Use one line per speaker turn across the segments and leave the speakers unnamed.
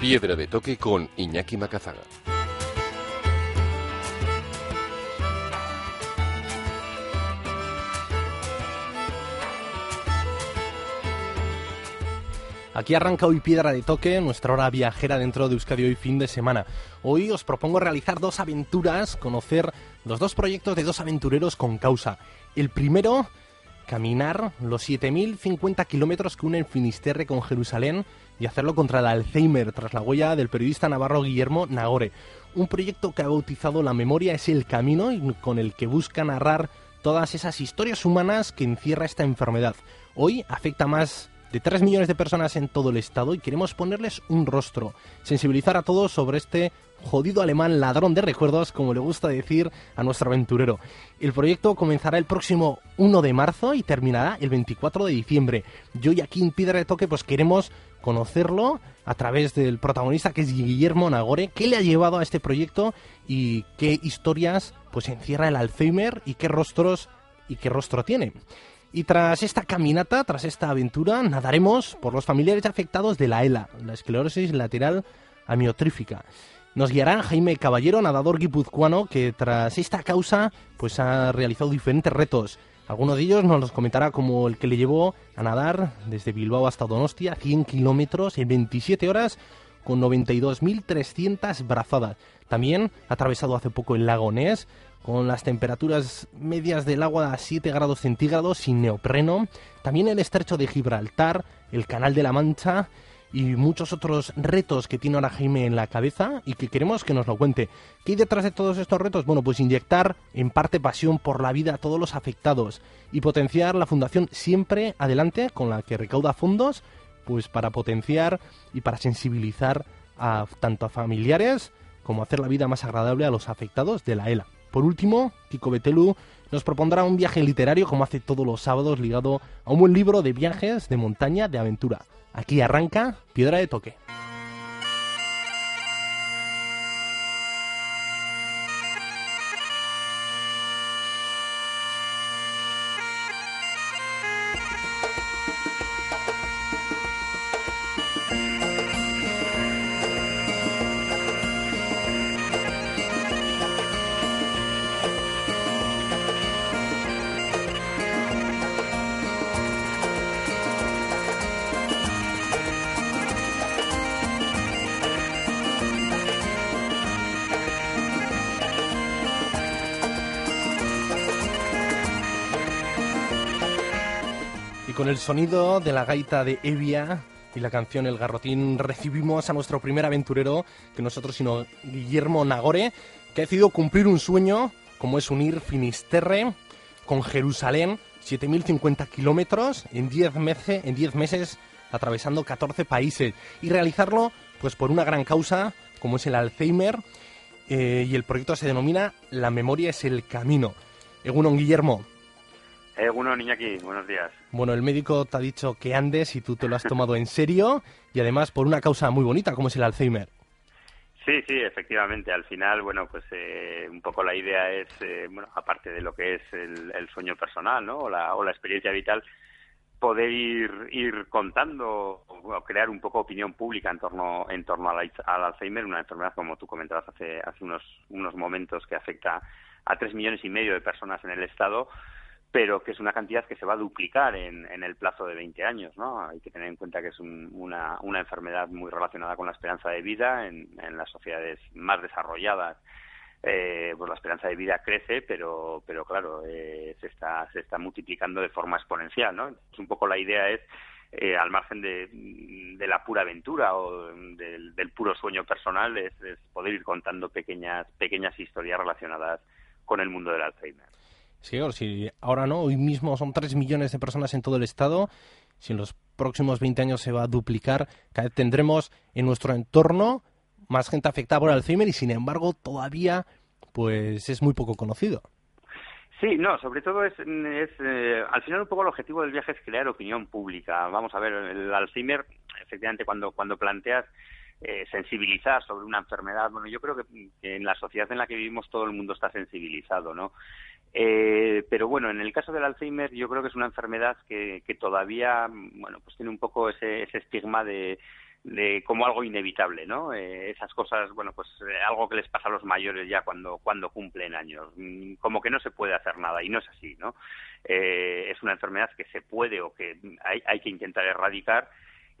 Piedra de toque con Iñaki Macazaga.
Aquí arranca hoy Piedra de Toque, nuestra hora viajera dentro de Euskadi hoy fin de semana. Hoy os propongo realizar dos aventuras, conocer los dos proyectos de dos aventureros con causa. El primero, caminar los 7.050 kilómetros que unen Finisterre con Jerusalén y hacerlo contra el Alzheimer, tras la huella del periodista navarro Guillermo Nagore. Un proyecto que ha bautizado La memoria es el camino con el que busca narrar todas esas historias humanas que encierra esta enfermedad. Hoy afecta más de 3 millones de personas en todo el estado y queremos ponerles un rostro, sensibilizar a todos sobre este jodido alemán ladrón de recuerdos, como le gusta decir a nuestro aventurero. El proyecto comenzará el próximo 1 de marzo y terminará el 24 de diciembre. Yo y aquí en Piedra de Toque pues queremos conocerlo a través del protagonista que es Guillermo Nagore, qué le ha llevado a este proyecto y qué historias pues encierra el Alzheimer y qué rostros y qué rostro tiene. Y tras esta caminata, tras esta aventura, nadaremos por los familiares afectados de la ELA, la esclerosis lateral amiotrífica. Nos guiará Jaime Caballero, nadador guipuzcoano, que tras esta causa pues ha realizado diferentes retos. Algunos de ellos nos los comentará como el que le llevó a nadar desde Bilbao hasta Donostia, 100 kilómetros en 27 horas con 92.300 brazadas. También ha atravesado hace poco el lago Ness, con las temperaturas medias del agua a 7 grados centígrados sin neopreno, también el estrecho de Gibraltar, el canal de la Mancha y muchos otros retos que tiene ahora Jaime en la cabeza y que queremos que nos lo cuente. ¿Qué hay detrás de todos estos retos? Bueno, pues inyectar en parte pasión por la vida a todos los afectados y potenciar la Fundación Siempre Adelante con la que recauda fondos pues para potenciar y para sensibilizar a tanto a familiares como hacer la vida más agradable a los afectados de la ELA. Por último, Kiko Betelu nos propondrá un viaje literario como hace todos los sábados ligado a un buen libro de viajes, de montaña, de aventura. Aquí arranca Piedra de Toque. Con el sonido de la gaita de Evia y la canción El Garrotín recibimos a nuestro primer aventurero, que nosotros sino Guillermo Nagore, que ha decidido cumplir un sueño, como es unir Finisterre con Jerusalén, 7.050 kilómetros en 10 meses, en 10 meses, atravesando 14 países, y realizarlo pues por una gran causa, como es el Alzheimer, eh, y el proyecto se denomina La memoria es el camino. Egunon Guillermo,
eh, uno, Iñaki, buenos días.
Bueno, el médico te ha dicho que andes y tú te lo has tomado en serio y además por una causa muy bonita como es el Alzheimer.
Sí, sí, efectivamente. Al final, bueno, pues eh, un poco la idea es, eh, bueno, aparte de lo que es el, sueño personal, ¿no? O la, o la experiencia vital, poder ir, ir contando o crear un poco opinión pública en torno, en torno al, al Alzheimer, una enfermedad, como tú comentabas hace, hace unos, unos momentos, que afecta a tres millones y medio de personas en el Estado pero que es una cantidad que se va a duplicar en, en el plazo de 20 años, ¿no? Hay que tener en cuenta que es una, una enfermedad muy relacionada con la esperanza de vida en, en las sociedades más desarrolladas. Eh, pues la esperanza de vida crece, pero, pero claro, eh, se, está, se está multiplicando de forma exponencial, ¿no? Entonces, un poco la idea es, eh, al margen de, la pura aventura o del, del puro sueño personal, es, es poder ir contando pequeñas, pequeñas historias relacionadas con el mundo del Alzheimer.
Sí, si ahora no, hoy mismo son 3 millones de personas en todo el estado, si en los próximos 20 años se va a duplicar, cada vez tendremos en nuestro entorno más gente afectada por Alzheimer y sin embargo todavía pues es muy poco conocido.
Sí, no, sobre todo es, es eh, al final un poco el objetivo del viaje es crear opinión pública. Vamos a ver, el Alzheimer, efectivamente, cuando, cuando planteas eh, sensibilizar sobre una enfermedad, bueno, yo creo que, en la sociedad en la que vivimos todo el mundo está sensibilizado, ¿no? Eh, pero bueno, en el caso del Alzheimer yo creo que es una enfermedad que, que todavía, bueno, pues tiene un poco ese, ese estigma de de como algo inevitable, ¿no? Eh, esas cosas, bueno, pues eh, algo que les pasa a los mayores ya cuando cuando cumplen años, mm, como que no se puede hacer nada y no es así, ¿no? Eh, es una enfermedad que se puede o que hay, hay que intentar erradicar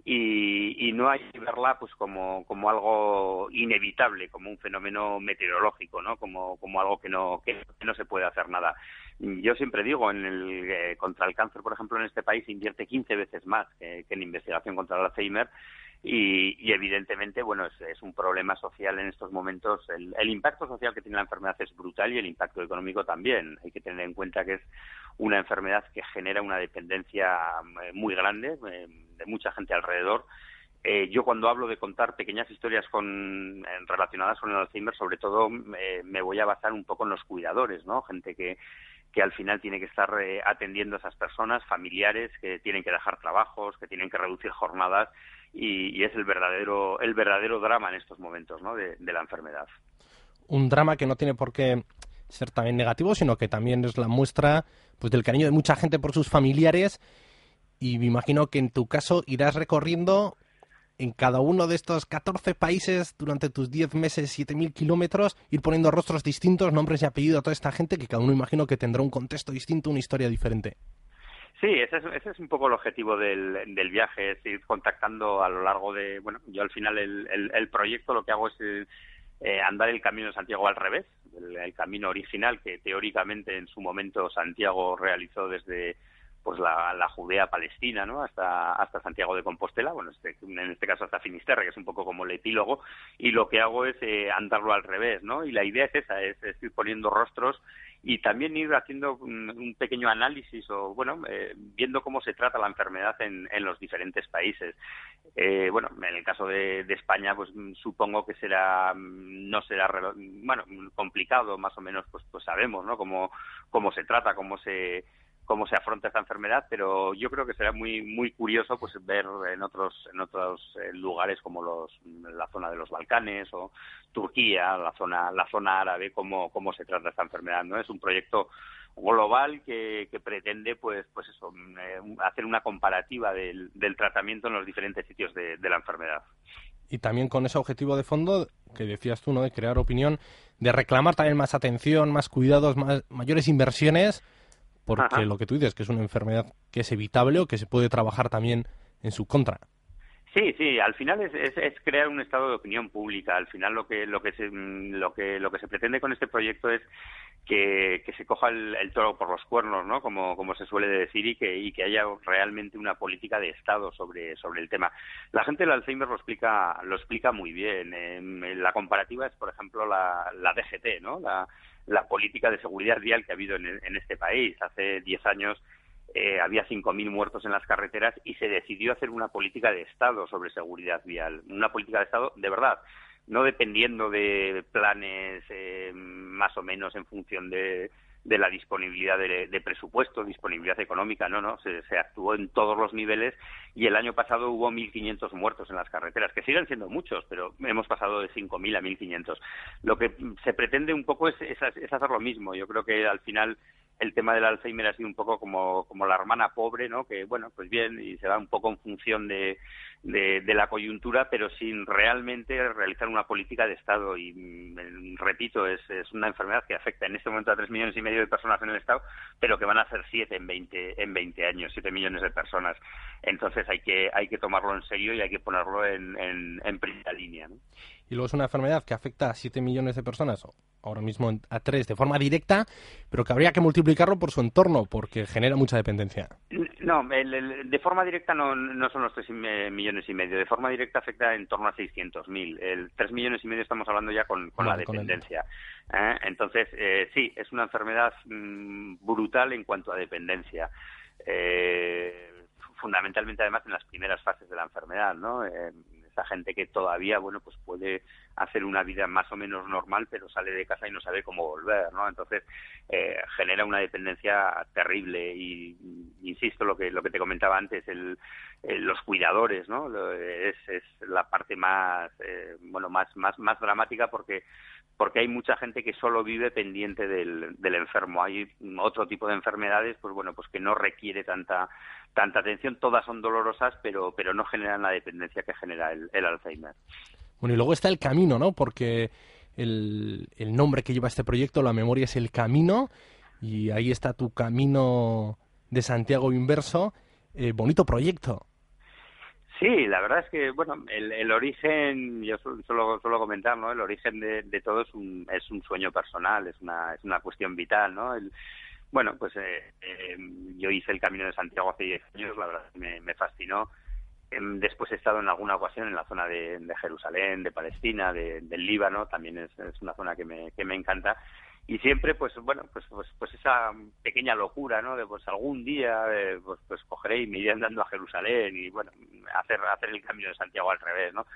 y, y, no hay que verla pues como, como algo inevitable, como un fenómeno meteorológico, ¿no? Como, como algo que no, que no se puede hacer nada. Yo siempre digo, en el, contra el cáncer, por ejemplo, en este país invierte 15 veces más que, en investigación contra el Alzheimer y, evidentemente, bueno, es, un problema social en estos momentos. El, impacto social que tiene la enfermedad es brutal y el impacto económico también. Hay que tener en cuenta que es una enfermedad que genera una dependencia eh, muy grande eh, de mucha gente alrededor. Eh, yo cuando hablo de contar pequeñas historias con, relacionadas con el Alzheimer, sobre todo me voy a basar un poco en los cuidadores, ¿no? Gente que, que al final tiene que estar atendiendo a esas personas, familiares que tienen que dejar trabajos, que tienen que reducir jornadas y, es el verdadero, el verdadero drama en estos momentos ¿no? de, la enfermedad.
Un drama que no tiene por qué ser también negativo, sino que también es la muestra pues del cariño de mucha gente por sus familiares y me imagino que en tu caso irás recorriendo en cada uno de estos 14 países durante tus 10 meses, 7.000 kilómetros, ir poniendo rostros distintos, nombres y apellidos a toda esta gente que cada uno imagino que tendrá un contexto distinto, una historia diferente.
Sí, ese es, ese es un poco el objetivo del, del viaje, es ir contactando a lo largo de, bueno, yo al final el, el, proyecto lo que hago es eh, andar el camino de Santiago al revés, el, camino original que teóricamente en su momento Santiago realizó desde pues la, Judea Palestina, ¿no? Hasta, hasta Santiago de Compostela, bueno, este, en este caso hasta Finisterre, que es un poco como el epílogo, y lo que hago es eh, andarlo al revés, ¿no? Y la idea es esa, es, es ir poniendo rostros y también ir haciendo un, pequeño análisis o, bueno, eh, viendo cómo se trata la enfermedad en, en los diferentes países. Eh, bueno, en el caso de, de, España, pues supongo que será, no será, bueno, complicado, más o menos, pues, pues sabemos, ¿no? Cómo, cómo se trata, cómo se cómo se afronta esta enfermedad, pero yo creo que será muy muy curioso pues ver en otros en otros eh, lugares como los la zona de los Balcanes o Turquía, la zona la zona árabe cómo cómo se trata esta enfermedad, ¿no? Es un proyecto global que, pretende pues pues eso eh, hacer una comparativa del, tratamiento en los diferentes sitios de, de la enfermedad
y también con ese objetivo de fondo que decías tú, ¿no? De crear opinión, de reclamar también más atención, más cuidados, más, mayores inversiones porque lo que tú dices, que es una enfermedad que es evitable o que se puede trabajar también en su contra.
Sí, sí, al final es, es, crear un estado de opinión pública. Al final lo que lo que se lo que lo que se pretende con este proyecto es que, que se coja el, toro por los cuernos, ¿no? Como, como se suele decir y que y que haya realmente una política de Estado sobre sobre el tema. La gente del Alzheimer lo explica lo explica muy bien. la comparativa es, por ejemplo, la, la DGT, ¿no? La, la política de seguridad vial que ha habido en, este país. Hace 10 años eh, había 5.000 muertos en las carreteras y se decidió hacer una política de Estado sobre seguridad vial. Una política de Estado de verdad, no dependiendo de planes eh, más o menos en función de, de la disponibilidad de, presupuesto, disponibilidad económica, no, no, se, actuó en todos los niveles y el año pasado hubo 1.500 muertos en las carreteras, que siguen siendo muchos, pero hemos pasado de 5.000 a 1.500. Lo que se pretende un poco es, es, hacer lo mismo. Yo creo que al final el tema del Alzheimer ha sido un poco como, como la hermana pobre, ¿no? Que, bueno, pues bien, y se va un poco en función de, de, la coyuntura, pero sin realmente realizar una política de Estado. Y mm, repito, es, es, una enfermedad que afecta en este momento a tres millones y medio de personas en el Estado, pero que van a ser siete en 20, en 20 años, siete millones de personas. Entonces hay que, hay que tomarlo en serio y hay que ponerlo en, en, en primera línea. ¿no?
Y luego es una enfermedad que afecta a 7 millones de personas, ahora mismo a 3 de forma directa, pero que habría que multiplicarlo por su entorno, porque genera mucha dependencia.
No, de forma directa no, no son los 3 millones y medio. De forma directa afecta en torno a 600.000. El 3 millones y medio estamos hablando ya con, la dependencia. ¿eh? Entonces, eh, sí, es una enfermedad mm, brutal en cuanto a dependencia. Eh, fundamentalmente, además, en las primeras fases de la enfermedad, ¿no? Esa gente que todavía, bueno, pues puede hacer una vida más o menos normal, pero sale de casa y no sabe cómo volver, ¿no? Entonces eh, genera una dependencia terrible y insisto lo que lo que te comentaba antes, el, los cuidadores, ¿no? Es, es la parte más eh, bueno más más más dramática porque porque hay mucha gente que solo vive pendiente del, del enfermo. Hay otro tipo de enfermedades, pues bueno, pues que no requiere tanta tanta atención. Todas son dolorosas, pero pero no generan la dependencia que genera el, el Alzheimer.
Bueno, y luego está el camino, ¿no? Porque el, el nombre que lleva este proyecto, la memoria es el camino, y ahí está tu camino de Santiago Inverso. Eh, bonito proyecto.
Sí, la verdad es que, bueno, el, el origen, yo solo, solo comentar, ¿no? El origen de, de, todo es un, es un sueño personal, es una, es una cuestión vital, ¿no? El, bueno, pues eh, eh, yo hice el Camino de Santiago hace 10 años, la verdad me, fascinó Em, después he estado en alguna ocasión en la zona de, Jerusalén, de Palestina, de, del Líbano, también es, una zona que me, que me encanta. Y siempre, pues bueno, pues, pues, pues esa pequeña locura, ¿no? De pues algún día, eh, pues, pues cogeré y me iré andando a Jerusalén y bueno, hacer, hacer el camino de Santiago al revés, ¿no?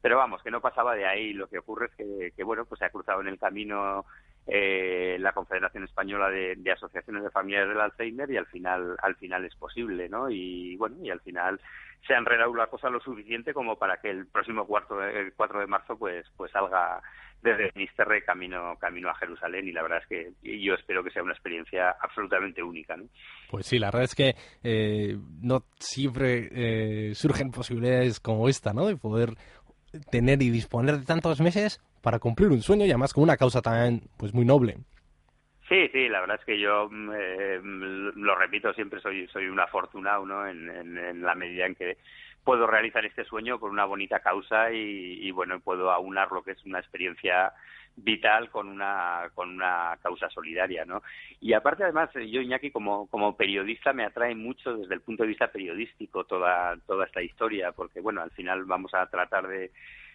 Pero vamos, que no pasaba de ahí. Lo que ocurre es que, que bueno, pues se ha cruzado en el camino eh, la Confederación Española de, Asociaciones de Familiares del Alzheimer y al final al final es posible, ¿no? Y bueno, y al final se ha enredado la cosa lo suficiente como para que el próximo cuarto el 4 de marzo pues pues salga desde Ministerre camino camino a Jerusalén y la verdad es que yo espero que sea una experiencia absolutamente única, ¿no?
Pues sí, la verdad es que eh, no siempre eh, surgen posibilidades como esta, ¿no? De poder tener y disponer de tantos meses para cumplir un sueño y además con una causa también pues muy noble.
Sí, sí, la verdad es que yo mm, eh, lo repito siempre soy soy un afortunado, ¿no? En, en, la medida en que puedo realizar este sueño con una bonita causa y, bueno puedo aunar lo que es una experiencia vital con una con una causa solidaria, ¿no? Y aparte además yo Iñaki como como periodista me atrae mucho desde el punto de vista periodístico toda toda esta historia porque bueno al final vamos a tratar de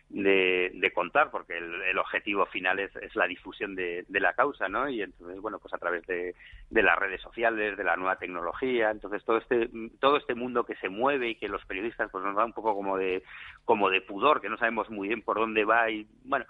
de, contar, porque el, objetivo final es, es la difusión de, la causa, ¿no? Y entonces, bueno, pues a través de, de, las redes sociales, de la nueva tecnología, entonces todo este todo este mundo que se mueve y que los periodistas pues nos da un poco como de como de pudor, que no sabemos muy bien por dónde va y bueno,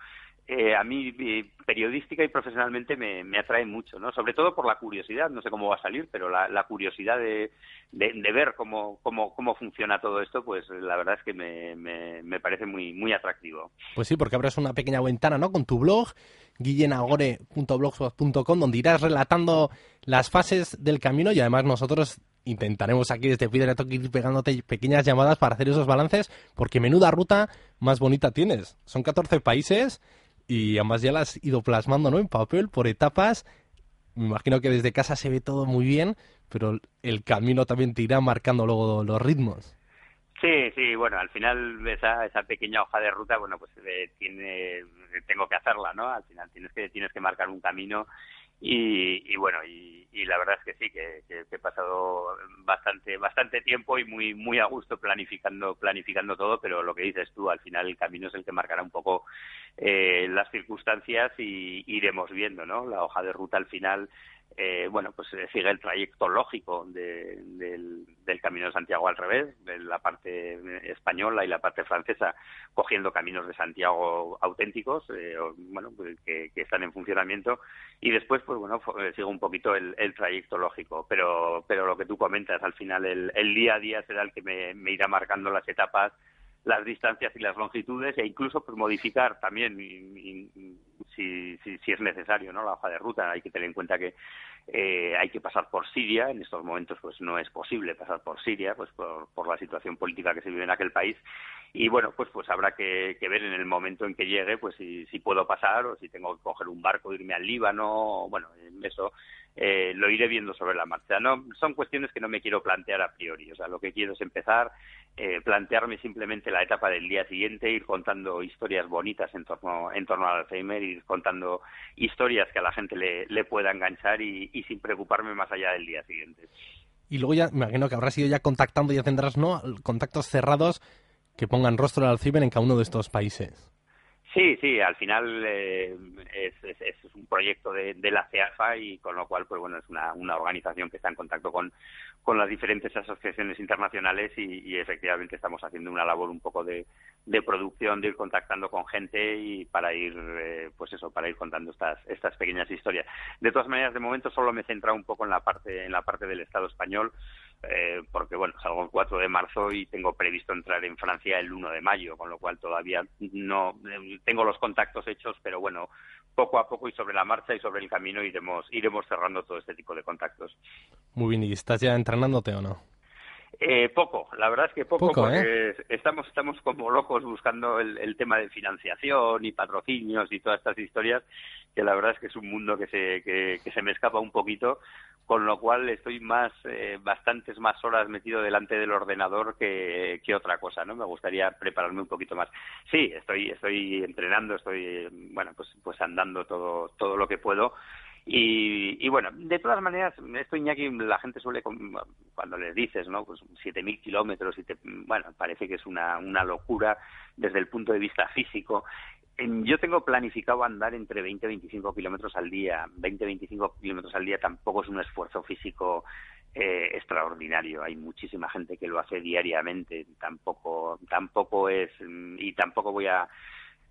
eh, a mí eh, periodística y profesionalmente me, atrae mucho, ¿no? Sobre todo por la curiosidad, no sé cómo va a salir, pero la, la curiosidad de, de, ver cómo, cómo, cómo funciona todo esto, pues la verdad es que me, me, me, parece muy, muy atractivo.
Pues sí, porque abres una pequeña ventana, ¿no? Con tu blog, guillenagore.blogspot.com, donde irás relatando las fases del camino y además nosotros intentaremos aquí desde Piedra ir pegándote pequeñas llamadas para hacer esos balances, porque menuda ruta más bonita tienes. Son 14 países y además ya la has ido plasmando ¿no? en papel por etapas. Me imagino que desde casa se ve todo muy bien, pero el camino también te irá marcando luego los ritmos.
Sí, sí, bueno, al final esa, esa pequeña hoja de ruta, bueno, pues eh, tiene, tengo que hacerla, ¿no? Al final tienes que, tienes que marcar un camino y, y bueno, y, y, la verdad es que sí, que, que, he pasado bastante bastante tiempo y muy muy a gusto planificando planificando todo, pero lo que dices tú, al final el camino es el que marcará un poco eh, las circunstancias y iremos viendo, ¿no? La hoja de ruta al final eh, bueno, pues eh, sigue el trayecto lógico del, Camino de Santiago al revés, de la parte española y la parte francesa, cogiendo caminos de Santiago auténticos, eh, bueno, pues, que, están en funcionamiento, y después, pues bueno, sigue un poquito el, trayecto lógico, pero, pero lo que tú comentas, al final el, día a día será el que me, irá marcando las etapas las distancias y las longitudes e incluso pues modificar también si, si, si, es necesario no la hoja de ruta. Hay que tener en cuenta que eh, hay que pasar por Siria en estos momentos pues no es posible pasar por Siria pues por, la situación política que se vive en aquel país y bueno pues pues habrá que, ver en el momento en que llegue pues si, puedo pasar o si tengo que coger un barco irme al Líbano bueno eso eh, lo iré viendo sobre la marcha. No, son cuestiones que no me quiero plantear a priori. O sea, lo que quiero es empezar, eh, plantearme simplemente la etapa del día siguiente, ir contando historias bonitas en torno, en torno al Alzheimer, ir contando historias que a la gente le, pueda enganchar y sin preocuparme más allá del día siguiente.
y luego ya, me imagino que habrás ido ya contactando, ya tendrás, ¿no? Contactos cerrados que pongan rostro al ciber en cada uno de estos países.
Sí, sí, al final eh, es, un proyecto de, de, la CEAFA y con lo cual, pues bueno, es una, una organización que está en contacto con, con las diferentes asociaciones internacionales y, efectivamente estamos haciendo una labor un poco de, de, producción, de ir contactando con gente y para ir, eh, pues eso, para ir contando estas, estas pequeñas historias. De todas maneras, de momento solo me he centrado un poco en la parte, en la parte del Estado español. Eh, porque bueno, salgo el 4 de marzo y tengo previsto entrar en Francia el 1 de mayo, con lo cual todavía no tengo los contactos hechos, pero bueno, poco a poco y sobre la marcha y sobre el camino iremos iremos cerrando todo este tipo de contactos.
Muy bien, ¿y estás ya entrenándote o no?
Eh, poco, la verdad es que poco, porque ¿eh? estamos estamos como locos buscando el, el, tema de financiación y patrocinios y todas estas historias que la verdad es que es un mundo que se que, que se me escapa un poquito con lo cual estoy más, eh, bastantes más horas metido delante del ordenador que, que, otra cosa, ¿no? Me gustaría prepararme un poquito más. Sí, estoy, estoy entrenando, estoy, bueno, pues, pues andando todo, todo lo que puedo. Y, y bueno, de todas maneras, esto Iñaki, la gente suele, cuando les dices, ¿no? Pues 7.000 kilómetros y te, bueno, parece que es una, una locura desde el punto de vista físico yo tengo planificado andar entre 20 y 25 kilómetros al día. 20 25 kilómetros al día tampoco es un esfuerzo físico eh, extraordinario. Hay muchísima gente que lo hace diariamente. Tampoco, tampoco es y tampoco voy a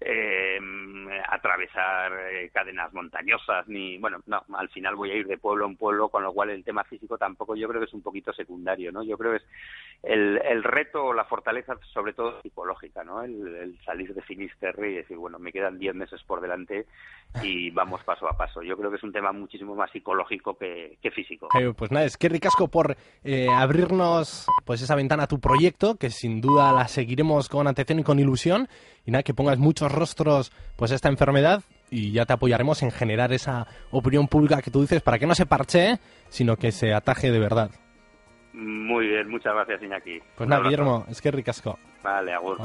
eh, atravesar eh, cadenas montañosas ni bueno no al final voy a ir de pueblo en pueblo con lo cual el tema físico tampoco yo creo que es un poquito secundario no yo creo que es el, el reto la fortaleza sobre todo psicológica no el, salir de Finisterre y decir bueno me quedan 10 meses por delante y vamos paso a paso yo creo que es un tema muchísimo más psicológico que, físico.
Pues nada es que ricasco por eh, abrirnos pues esa ventana a tu proyecto que sin duda la seguiremos con atención y con ilusión. Y nada que pongas muchos rostros pues esta enfermedad y ya te apoyaremos en generar esa opinión pública que tú dices para que no se parche, sino que se ataje de verdad.
Muy bien, muchas gracias Iñaki.
Pues nada, Guillermo, es que ricasco.
Vale, agur.